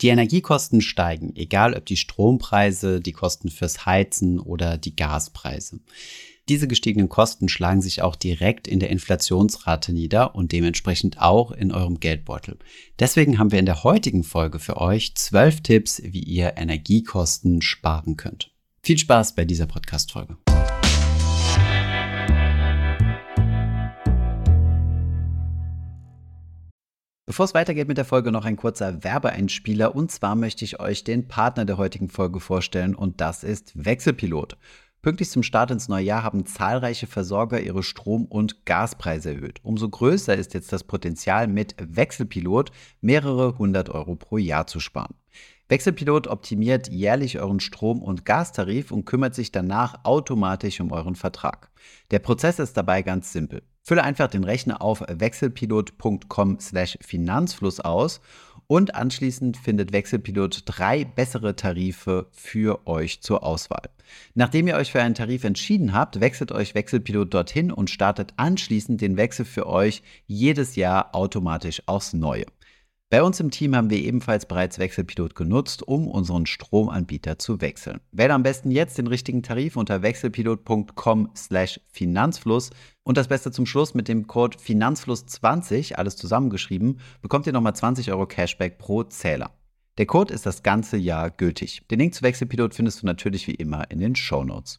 Die Energiekosten steigen, egal ob die Strompreise, die Kosten fürs Heizen oder die Gaspreise. Diese gestiegenen Kosten schlagen sich auch direkt in der Inflationsrate nieder und dementsprechend auch in eurem Geldbeutel. Deswegen haben wir in der heutigen Folge für euch zwölf Tipps, wie ihr Energiekosten sparen könnt. Viel Spaß bei dieser Podcast-Folge. Bevor es weitergeht mit der Folge, noch ein kurzer Werbeeinspieler. Und zwar möchte ich euch den Partner der heutigen Folge vorstellen und das ist Wechselpilot. Pünktlich zum Start ins neue Jahr haben zahlreiche Versorger ihre Strom- und Gaspreise erhöht. Umso größer ist jetzt das Potenzial, mit Wechselpilot mehrere hundert Euro pro Jahr zu sparen. Wechselpilot optimiert jährlich euren Strom- und Gastarif und kümmert sich danach automatisch um euren Vertrag. Der Prozess ist dabei ganz simpel. Fülle einfach den Rechner auf wechselpilot.com/finanzfluss aus und anschließend findet Wechselpilot drei bessere Tarife für euch zur Auswahl. Nachdem ihr euch für einen Tarif entschieden habt, wechselt euch Wechselpilot dorthin und startet anschließend den Wechsel für euch jedes Jahr automatisch aufs Neue. Bei uns im Team haben wir ebenfalls bereits Wechselpilot genutzt, um unseren Stromanbieter zu wechseln. Wähle am besten jetzt den richtigen Tarif unter wechselpilot.com/finanzfluss und das Beste zum Schluss mit dem Code Finanzfluss20, alles zusammengeschrieben, bekommt ihr nochmal 20 Euro Cashback pro Zähler. Der Code ist das ganze Jahr gültig. Den Link zu Wechselpilot findest du natürlich wie immer in den Show Notes.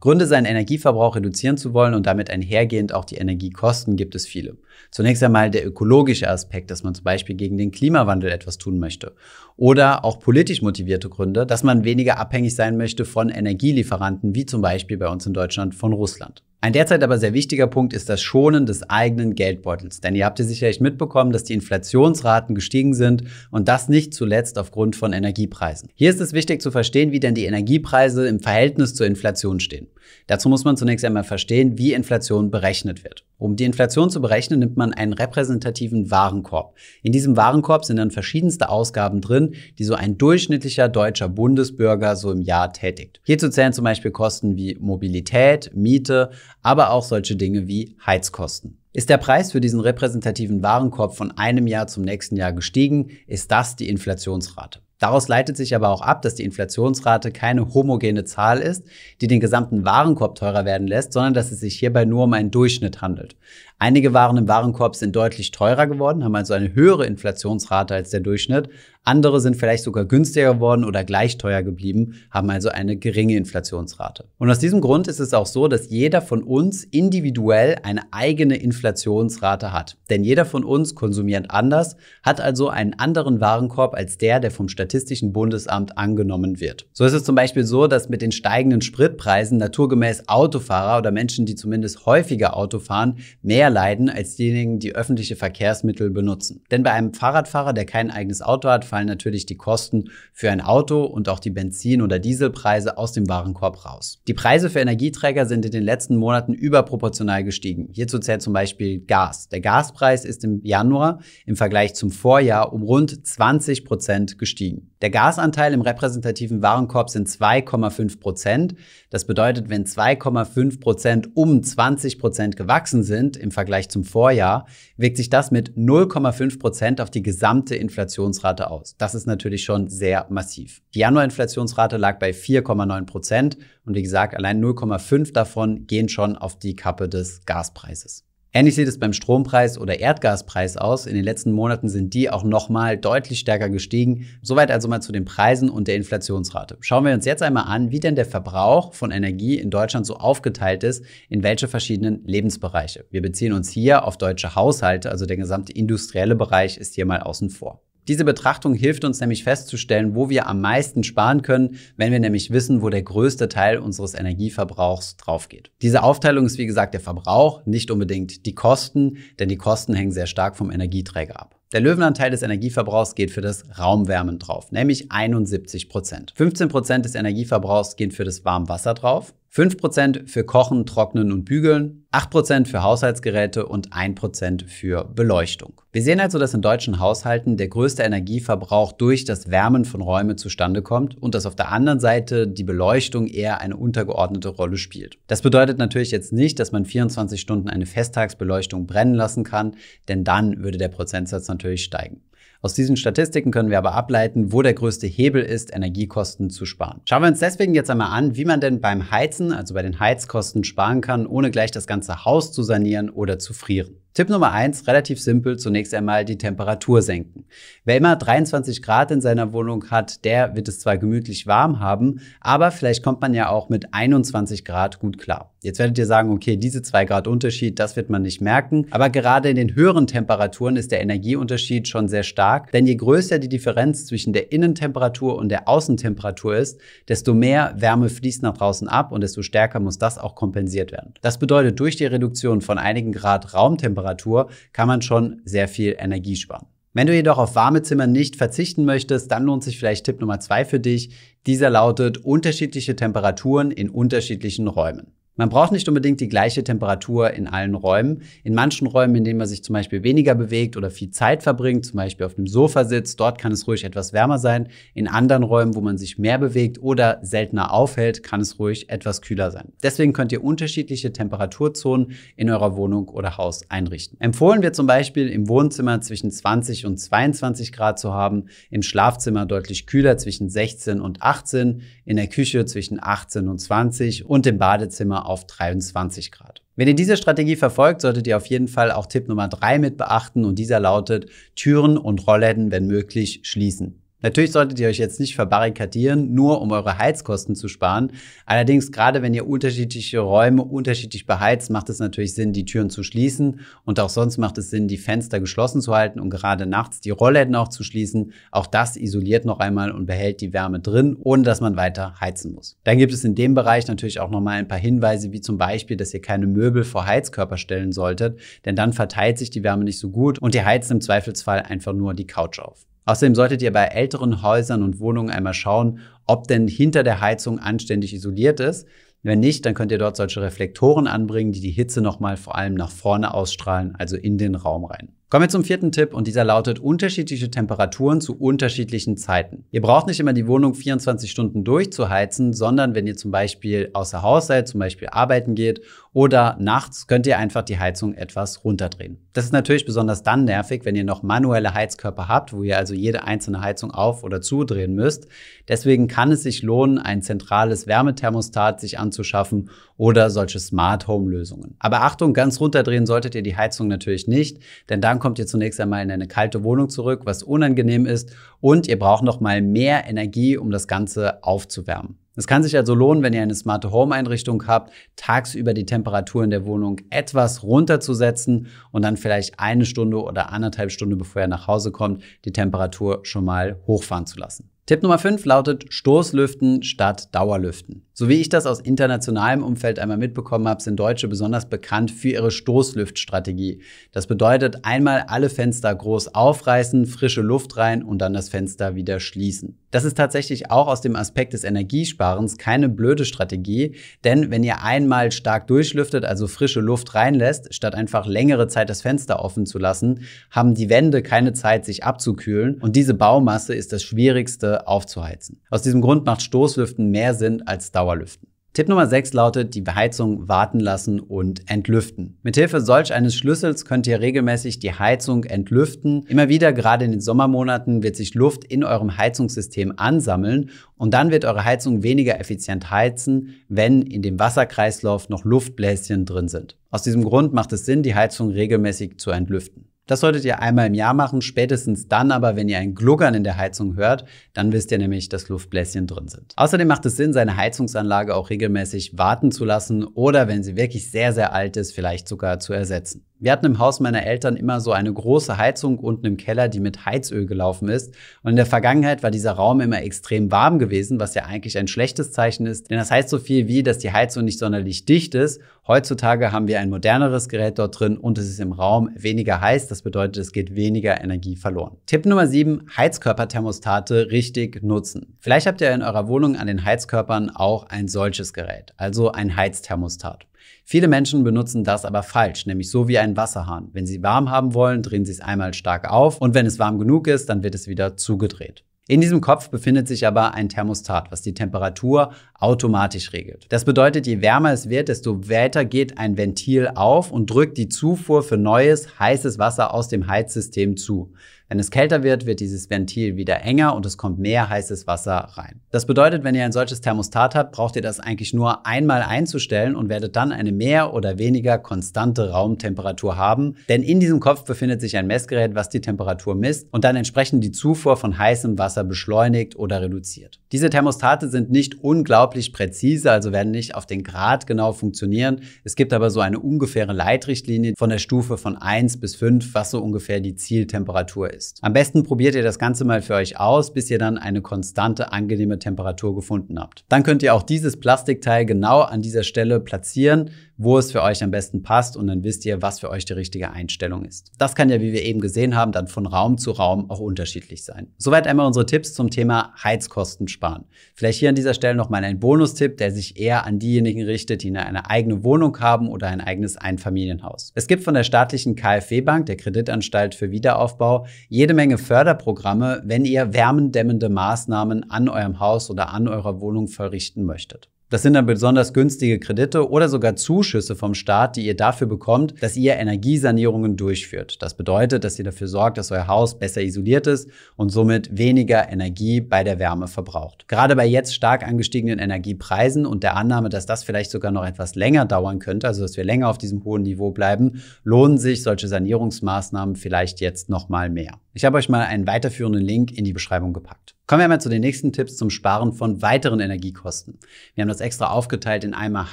Gründe, seinen Energieverbrauch reduzieren zu wollen und damit einhergehend auch die Energiekosten gibt es viele. Zunächst einmal der ökologische Aspekt, dass man zum Beispiel gegen den Klimawandel etwas tun möchte. Oder auch politisch motivierte Gründe, dass man weniger abhängig sein möchte von Energielieferanten, wie zum Beispiel bei uns in Deutschland von Russland. Ein derzeit aber sehr wichtiger Punkt ist das Schonen des eigenen Geldbeutels. Denn ihr habt ja sicherlich mitbekommen, dass die Inflationsraten gestiegen sind und das nicht zuletzt aufgrund von Energiepreisen. Hier ist es wichtig zu verstehen, wie denn die Energiepreise im Verhältnis zur Inflation stehen. Dazu muss man zunächst einmal verstehen, wie Inflation berechnet wird. Um die Inflation zu berechnen, nimmt man einen repräsentativen Warenkorb. In diesem Warenkorb sind dann verschiedenste Ausgaben drin, die so ein durchschnittlicher deutscher Bundesbürger so im Jahr tätigt. Hierzu zählen zum Beispiel Kosten wie Mobilität, Miete, aber auch solche Dinge wie Heizkosten. Ist der Preis für diesen repräsentativen Warenkorb von einem Jahr zum nächsten Jahr gestiegen, ist das die Inflationsrate. Daraus leitet sich aber auch ab, dass die Inflationsrate keine homogene Zahl ist, die den gesamten Warenkorb teurer werden lässt, sondern dass es sich hierbei nur um einen Durchschnitt handelt. Einige Waren im Warenkorb sind deutlich teurer geworden, haben also eine höhere Inflationsrate als der Durchschnitt. Andere sind vielleicht sogar günstiger geworden oder gleich teuer geblieben, haben also eine geringe Inflationsrate. Und aus diesem Grund ist es auch so, dass jeder von uns individuell eine eigene Inflationsrate hat. Denn jeder von uns konsumiert anders, hat also einen anderen Warenkorb als der, der vom Statistischen Bundesamt angenommen wird. So ist es zum Beispiel so, dass mit den steigenden Spritpreisen naturgemäß Autofahrer oder Menschen, die zumindest häufiger Auto fahren, mehr mehr leiden als diejenigen, die öffentliche Verkehrsmittel benutzen. Denn bei einem Fahrradfahrer, der kein eigenes Auto hat, fallen natürlich die Kosten für ein Auto und auch die Benzin- oder Dieselpreise aus dem Warenkorb raus. Die Preise für Energieträger sind in den letzten Monaten überproportional gestiegen. Hierzu zählt zum Beispiel Gas. Der Gaspreis ist im Januar im Vergleich zum Vorjahr um rund 20 Prozent gestiegen. Der Gasanteil im repräsentativen Warenkorb sind 2,5 Prozent. Das bedeutet, wenn 2,5 Prozent um 20 Prozent gewachsen sind im Vergleich zum Vorjahr, wirkt sich das mit 0,5 Prozent auf die gesamte Inflationsrate aus. Das ist natürlich schon sehr massiv. Die Januarinflationsrate lag bei 4,9 Prozent und wie gesagt, allein 0,5 davon gehen schon auf die Kappe des Gaspreises. Ähnlich sieht es beim Strompreis oder Erdgaspreis aus. In den letzten Monaten sind die auch nochmal deutlich stärker gestiegen. Soweit also mal zu den Preisen und der Inflationsrate. Schauen wir uns jetzt einmal an, wie denn der Verbrauch von Energie in Deutschland so aufgeteilt ist, in welche verschiedenen Lebensbereiche. Wir beziehen uns hier auf deutsche Haushalte, also der gesamte industrielle Bereich ist hier mal außen vor. Diese Betrachtung hilft uns nämlich festzustellen, wo wir am meisten sparen können, wenn wir nämlich wissen, wo der größte Teil unseres Energieverbrauchs draufgeht. Diese Aufteilung ist wie gesagt der Verbrauch, nicht unbedingt die Kosten, denn die Kosten hängen sehr stark vom Energieträger ab. Der Löwenanteil des Energieverbrauchs geht für das Raumwärmen drauf, nämlich 71 Prozent. 15 Prozent des Energieverbrauchs gehen für das Warmwasser drauf. 5% für Kochen, Trocknen und Bügeln, 8% für Haushaltsgeräte und 1% für Beleuchtung. Wir sehen also, dass in deutschen Haushalten der größte Energieverbrauch durch das Wärmen von Räumen zustande kommt und dass auf der anderen Seite die Beleuchtung eher eine untergeordnete Rolle spielt. Das bedeutet natürlich jetzt nicht, dass man 24 Stunden eine Festtagsbeleuchtung brennen lassen kann, denn dann würde der Prozentsatz natürlich steigen. Aus diesen Statistiken können wir aber ableiten, wo der größte Hebel ist, Energiekosten zu sparen. Schauen wir uns deswegen jetzt einmal an, wie man denn beim Heizen, also bei den Heizkosten sparen kann, ohne gleich das ganze Haus zu sanieren oder zu frieren. Tipp Nummer eins, relativ simpel, zunächst einmal die Temperatur senken. Wer immer 23 Grad in seiner Wohnung hat, der wird es zwar gemütlich warm haben, aber vielleicht kommt man ja auch mit 21 Grad gut klar. Jetzt werdet ihr sagen, okay, diese zwei Grad Unterschied, das wird man nicht merken, aber gerade in den höheren Temperaturen ist der Energieunterschied schon sehr stark, denn je größer die Differenz zwischen der Innentemperatur und der Außentemperatur ist, desto mehr Wärme fließt nach draußen ab und desto stärker muss das auch kompensiert werden. Das bedeutet, durch die Reduktion von einigen Grad Raumtemperatur Temperatur kann man schon sehr viel Energie sparen. Wenn du jedoch auf warme Zimmer nicht verzichten möchtest, dann lohnt sich vielleicht Tipp Nummer zwei für dich. Dieser lautet unterschiedliche Temperaturen in unterschiedlichen Räumen. Man braucht nicht unbedingt die gleiche Temperatur in allen Räumen. In manchen Räumen, in denen man sich zum Beispiel weniger bewegt oder viel Zeit verbringt, zum Beispiel auf dem Sofa sitzt, dort kann es ruhig etwas wärmer sein. In anderen Räumen, wo man sich mehr bewegt oder seltener aufhält, kann es ruhig etwas kühler sein. Deswegen könnt ihr unterschiedliche Temperaturzonen in eurer Wohnung oder Haus einrichten. Empfohlen wird zum Beispiel im Wohnzimmer zwischen 20 und 22 Grad zu haben, im Schlafzimmer deutlich kühler zwischen 16 und 18, in der Küche zwischen 18 und 20 und im Badezimmer auf 23 Grad. Wenn ihr diese Strategie verfolgt, solltet ihr auf jeden Fall auch Tipp Nummer 3 mit beachten und dieser lautet Türen und Rollläden, wenn möglich, schließen. Natürlich solltet ihr euch jetzt nicht verbarrikadieren, nur um eure Heizkosten zu sparen. Allerdings, gerade wenn ihr unterschiedliche Räume unterschiedlich beheizt, macht es natürlich Sinn, die Türen zu schließen. Und auch sonst macht es Sinn, die Fenster geschlossen zu halten und gerade nachts die Rollläden auch zu schließen. Auch das isoliert noch einmal und behält die Wärme drin, ohne dass man weiter heizen muss. Dann gibt es in dem Bereich natürlich auch nochmal ein paar Hinweise, wie zum Beispiel, dass ihr keine Möbel vor Heizkörper stellen solltet, denn dann verteilt sich die Wärme nicht so gut und ihr heizt im Zweifelsfall einfach nur die Couch auf. Außerdem solltet ihr bei älteren Häusern und Wohnungen einmal schauen, ob denn hinter der Heizung anständig isoliert ist. Wenn nicht, dann könnt ihr dort solche Reflektoren anbringen, die die Hitze nochmal vor allem nach vorne ausstrahlen, also in den Raum rein. Kommen wir zum vierten Tipp und dieser lautet unterschiedliche Temperaturen zu unterschiedlichen Zeiten. Ihr braucht nicht immer die Wohnung 24 Stunden durchzuheizen, sondern wenn ihr zum Beispiel außer Haus seid, zum Beispiel arbeiten geht oder nachts, könnt ihr einfach die Heizung etwas runterdrehen. Das ist natürlich besonders dann nervig, wenn ihr noch manuelle Heizkörper habt, wo ihr also jede einzelne Heizung auf- oder zudrehen müsst. Deswegen kann es sich lohnen, ein zentrales Wärmethermostat sich anzuschaffen oder solche Smart Home Lösungen. Aber Achtung, ganz runterdrehen solltet ihr die Heizung natürlich nicht, denn dann kommt ihr zunächst einmal in eine kalte Wohnung zurück, was unangenehm ist und ihr braucht noch mal mehr Energie, um das Ganze aufzuwärmen. Es kann sich also lohnen, wenn ihr eine smarte Home-Einrichtung habt, tagsüber die Temperatur in der Wohnung etwas runterzusetzen und dann vielleicht eine Stunde oder anderthalb Stunden, bevor ihr nach Hause kommt, die Temperatur schon mal hochfahren zu lassen. Tipp Nummer 5 lautet Stoßlüften statt Dauerlüften. So wie ich das aus internationalem Umfeld einmal mitbekommen habe, sind Deutsche besonders bekannt für ihre Stoßlüftstrategie. Das bedeutet einmal alle Fenster groß aufreißen, frische Luft rein und dann das Fenster wieder schließen. Das ist tatsächlich auch aus dem Aspekt des Energiesparens keine blöde Strategie, denn wenn ihr einmal stark durchlüftet, also frische Luft reinlässt, statt einfach längere Zeit das Fenster offen zu lassen, haben die Wände keine Zeit, sich abzukühlen und diese Baumasse ist das Schwierigste aufzuheizen. Aus diesem Grund macht Stoßlüften mehr Sinn als Dauer Dauerlüften. Tipp Nummer 6 lautet, die Beheizung warten lassen und entlüften. Mithilfe solch eines Schlüssels könnt ihr regelmäßig die Heizung entlüften. Immer wieder, gerade in den Sommermonaten, wird sich Luft in eurem Heizungssystem ansammeln und dann wird eure Heizung weniger effizient heizen, wenn in dem Wasserkreislauf noch Luftbläschen drin sind. Aus diesem Grund macht es Sinn, die Heizung regelmäßig zu entlüften. Das solltet ihr einmal im Jahr machen, spätestens dann aber, wenn ihr ein Gluckern in der Heizung hört, dann wisst ihr nämlich, dass Luftbläschen drin sind. Außerdem macht es Sinn, seine Heizungsanlage auch regelmäßig warten zu lassen oder wenn sie wirklich sehr, sehr alt ist, vielleicht sogar zu ersetzen. Wir hatten im Haus meiner Eltern immer so eine große Heizung unten im Keller, die mit Heizöl gelaufen ist. Und in der Vergangenheit war dieser Raum immer extrem warm gewesen, was ja eigentlich ein schlechtes Zeichen ist. Denn das heißt so viel wie, dass die Heizung nicht sonderlich dicht ist. Heutzutage haben wir ein moderneres Gerät dort drin und es ist im Raum weniger heiß. Das bedeutet, es geht weniger Energie verloren. Tipp Nummer 7, Heizkörperthermostate richtig nutzen. Vielleicht habt ihr in eurer Wohnung an den Heizkörpern auch ein solches Gerät, also ein Heizthermostat. Viele Menschen benutzen das aber falsch, nämlich so wie ein Wasserhahn. Wenn sie warm haben wollen, drehen sie es einmal stark auf und wenn es warm genug ist, dann wird es wieder zugedreht. In diesem Kopf befindet sich aber ein Thermostat, was die Temperatur automatisch regelt. Das bedeutet, je wärmer es wird, desto weiter geht ein Ventil auf und drückt die Zufuhr für neues, heißes Wasser aus dem Heizsystem zu. Wenn es kälter wird, wird dieses Ventil wieder enger und es kommt mehr heißes Wasser rein. Das bedeutet, wenn ihr ein solches Thermostat habt, braucht ihr das eigentlich nur einmal einzustellen und werdet dann eine mehr oder weniger konstante Raumtemperatur haben. Denn in diesem Kopf befindet sich ein Messgerät, was die Temperatur misst und dann entsprechend die Zufuhr von heißem Wasser beschleunigt oder reduziert. Diese Thermostate sind nicht unglaublich präzise, also werden nicht auf den Grad genau funktionieren. Es gibt aber so eine ungefähre Leitrichtlinie von der Stufe von 1 bis 5, was so ungefähr die Zieltemperatur ist. Am besten probiert ihr das Ganze mal für euch aus, bis ihr dann eine konstante, angenehme Temperatur gefunden habt. Dann könnt ihr auch dieses Plastikteil genau an dieser Stelle platzieren, wo es für euch am besten passt und dann wisst ihr, was für euch die richtige Einstellung ist. Das kann ja, wie wir eben gesehen haben, dann von Raum zu Raum auch unterschiedlich sein. Soweit einmal unsere Tipps zum Thema Heizkosten sparen. Vielleicht hier an dieser Stelle nochmal ein Bonustipp, der sich eher an diejenigen richtet, die eine eigene Wohnung haben oder ein eigenes Einfamilienhaus. Es gibt von der staatlichen KfW-Bank, der Kreditanstalt für Wiederaufbau, jede Menge Förderprogramme, wenn ihr wärmendämmende Maßnahmen an eurem Haus oder an eurer Wohnung verrichten möchtet. Das sind dann besonders günstige Kredite oder sogar Zuschüsse vom Staat, die ihr dafür bekommt, dass ihr Energiesanierungen durchführt. Das bedeutet, dass ihr dafür sorgt, dass euer Haus besser isoliert ist und somit weniger Energie bei der Wärme verbraucht. Gerade bei jetzt stark angestiegenen Energiepreisen und der Annahme, dass das vielleicht sogar noch etwas länger dauern könnte, also dass wir länger auf diesem hohen Niveau bleiben, lohnen sich solche Sanierungsmaßnahmen vielleicht jetzt noch mal mehr. Ich habe euch mal einen weiterführenden Link in die Beschreibung gepackt. Kommen wir mal zu den nächsten Tipps zum Sparen von weiteren Energiekosten. Wir haben das extra aufgeteilt in einmal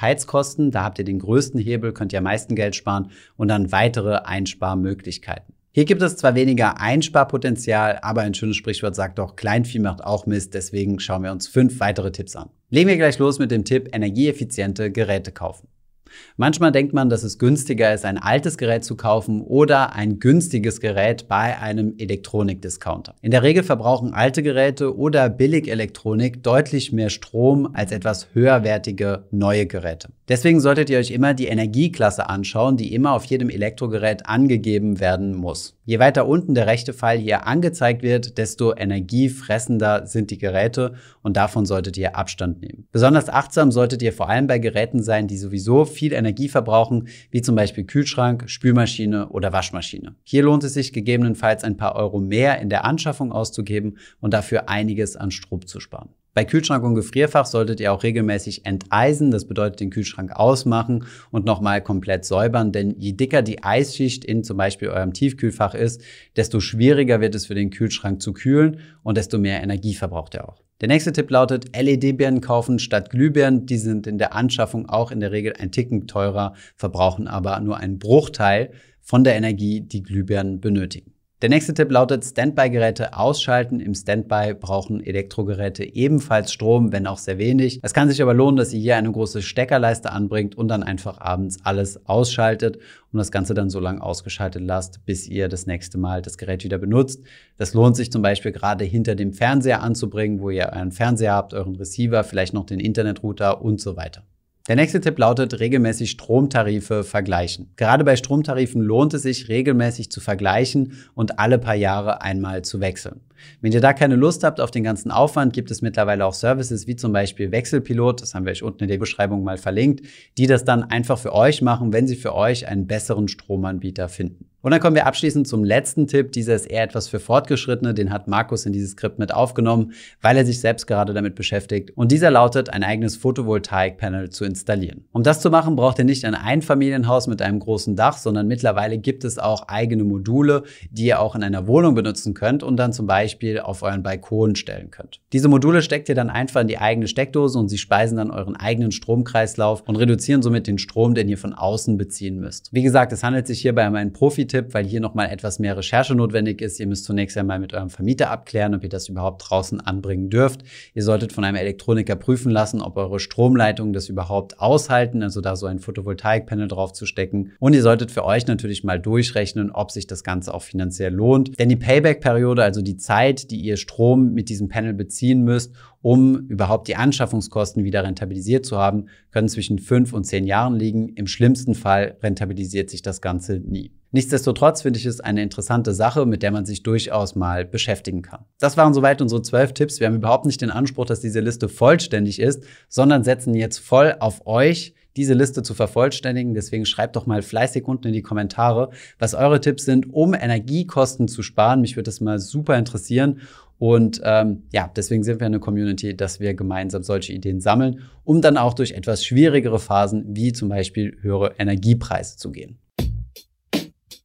Heizkosten, da habt ihr den größten Hebel, könnt ihr am meisten Geld sparen und dann weitere Einsparmöglichkeiten. Hier gibt es zwar weniger Einsparpotenzial, aber ein schönes Sprichwort sagt doch, Kleinvieh macht auch Mist, deswegen schauen wir uns fünf weitere Tipps an. Legen wir gleich los mit dem Tipp energieeffiziente Geräte kaufen. Manchmal denkt man, dass es günstiger ist, ein altes Gerät zu kaufen oder ein günstiges Gerät bei einem Elektronikdiscounter. In der Regel verbrauchen alte Geräte oder Billigelektronik deutlich mehr Strom als etwas höherwertige neue Geräte. Deswegen solltet ihr euch immer die Energieklasse anschauen, die immer auf jedem Elektrogerät angegeben werden muss. Je weiter unten der rechte Pfeil hier angezeigt wird, desto energiefressender sind die Geräte und davon solltet ihr Abstand nehmen. Besonders achtsam solltet ihr vor allem bei Geräten sein, die sowieso viel Energie verbrauchen, wie zum Beispiel Kühlschrank, Spülmaschine oder Waschmaschine. Hier lohnt es sich gegebenenfalls ein paar Euro mehr in der Anschaffung auszugeben und dafür einiges an Strom zu sparen. Bei Kühlschrank und Gefrierfach solltet ihr auch regelmäßig enteisen, das bedeutet den Kühlschrank ausmachen und nochmal komplett säubern, denn je dicker die Eisschicht in zum Beispiel eurem Tiefkühlfach ist, desto schwieriger wird es für den Kühlschrank zu kühlen und desto mehr Energie verbraucht er auch. Der nächste Tipp lautet, LED-Birnen kaufen statt Glühbirnen. Die sind in der Anschaffung auch in der Regel ein Ticken teurer, verbrauchen aber nur einen Bruchteil von der Energie, die Glühbirnen benötigen. Der nächste Tipp lautet Standby-Geräte ausschalten. Im Standby brauchen Elektrogeräte ebenfalls Strom, wenn auch sehr wenig. Es kann sich aber lohnen, dass ihr hier eine große Steckerleiste anbringt und dann einfach abends alles ausschaltet und das Ganze dann so lange ausgeschaltet lasst, bis ihr das nächste Mal das Gerät wieder benutzt. Das lohnt sich zum Beispiel gerade hinter dem Fernseher anzubringen, wo ihr euren Fernseher habt, euren Receiver, vielleicht noch den Internetrouter und so weiter. Der nächste Tipp lautet regelmäßig Stromtarife vergleichen. Gerade bei Stromtarifen lohnt es sich regelmäßig zu vergleichen und alle paar Jahre einmal zu wechseln. Wenn ihr da keine Lust habt auf den ganzen Aufwand, gibt es mittlerweile auch Services wie zum Beispiel Wechselpilot, das haben wir euch unten in der Beschreibung mal verlinkt, die das dann einfach für euch machen, wenn sie für euch einen besseren Stromanbieter finden. Und dann kommen wir abschließend zum letzten Tipp. Dieser ist eher etwas für Fortgeschrittene. Den hat Markus in dieses Skript mit aufgenommen, weil er sich selbst gerade damit beschäftigt. Und dieser lautet, ein eigenes Photovoltaik-Panel zu installieren. Um das zu machen, braucht ihr nicht ein Einfamilienhaus mit einem großen Dach, sondern mittlerweile gibt es auch eigene Module, die ihr auch in einer Wohnung benutzen könnt und dann zum Beispiel auf euren Balkon stellen könnt. Diese Module steckt ihr dann einfach in die eigene Steckdose und sie speisen dann euren eigenen Stromkreislauf und reduzieren somit den Strom, den ihr von außen beziehen müsst. Wie gesagt, es handelt sich hierbei um einen Profi Tipp, weil hier nochmal etwas mehr Recherche notwendig ist. Ihr müsst zunächst einmal mit eurem Vermieter abklären, ob ihr das überhaupt draußen anbringen dürft. Ihr solltet von einem Elektroniker prüfen lassen, ob eure Stromleitungen das überhaupt aushalten, also da so ein Photovoltaikpanel drauf zu stecken. Und ihr solltet für euch natürlich mal durchrechnen, ob sich das Ganze auch finanziell lohnt. Denn die Payback-Periode, also die Zeit, die ihr Strom mit diesem Panel beziehen müsst, um überhaupt die Anschaffungskosten wieder rentabilisiert zu haben, können zwischen fünf und zehn Jahren liegen. Im schlimmsten Fall rentabilisiert sich das Ganze nie. Nichtsdestotrotz finde ich es eine interessante Sache, mit der man sich durchaus mal beschäftigen kann. Das waren soweit unsere zwölf Tipps. Wir haben überhaupt nicht den Anspruch, dass diese Liste vollständig ist, sondern setzen jetzt voll auf euch, diese Liste zu vervollständigen. Deswegen schreibt doch mal fleißig unten in die Kommentare, was eure Tipps sind, um Energiekosten zu sparen. Mich würde das mal super interessieren. Und ähm, ja, deswegen sind wir eine Community, dass wir gemeinsam solche Ideen sammeln, um dann auch durch etwas schwierigere Phasen wie zum Beispiel höhere Energiepreise zu gehen.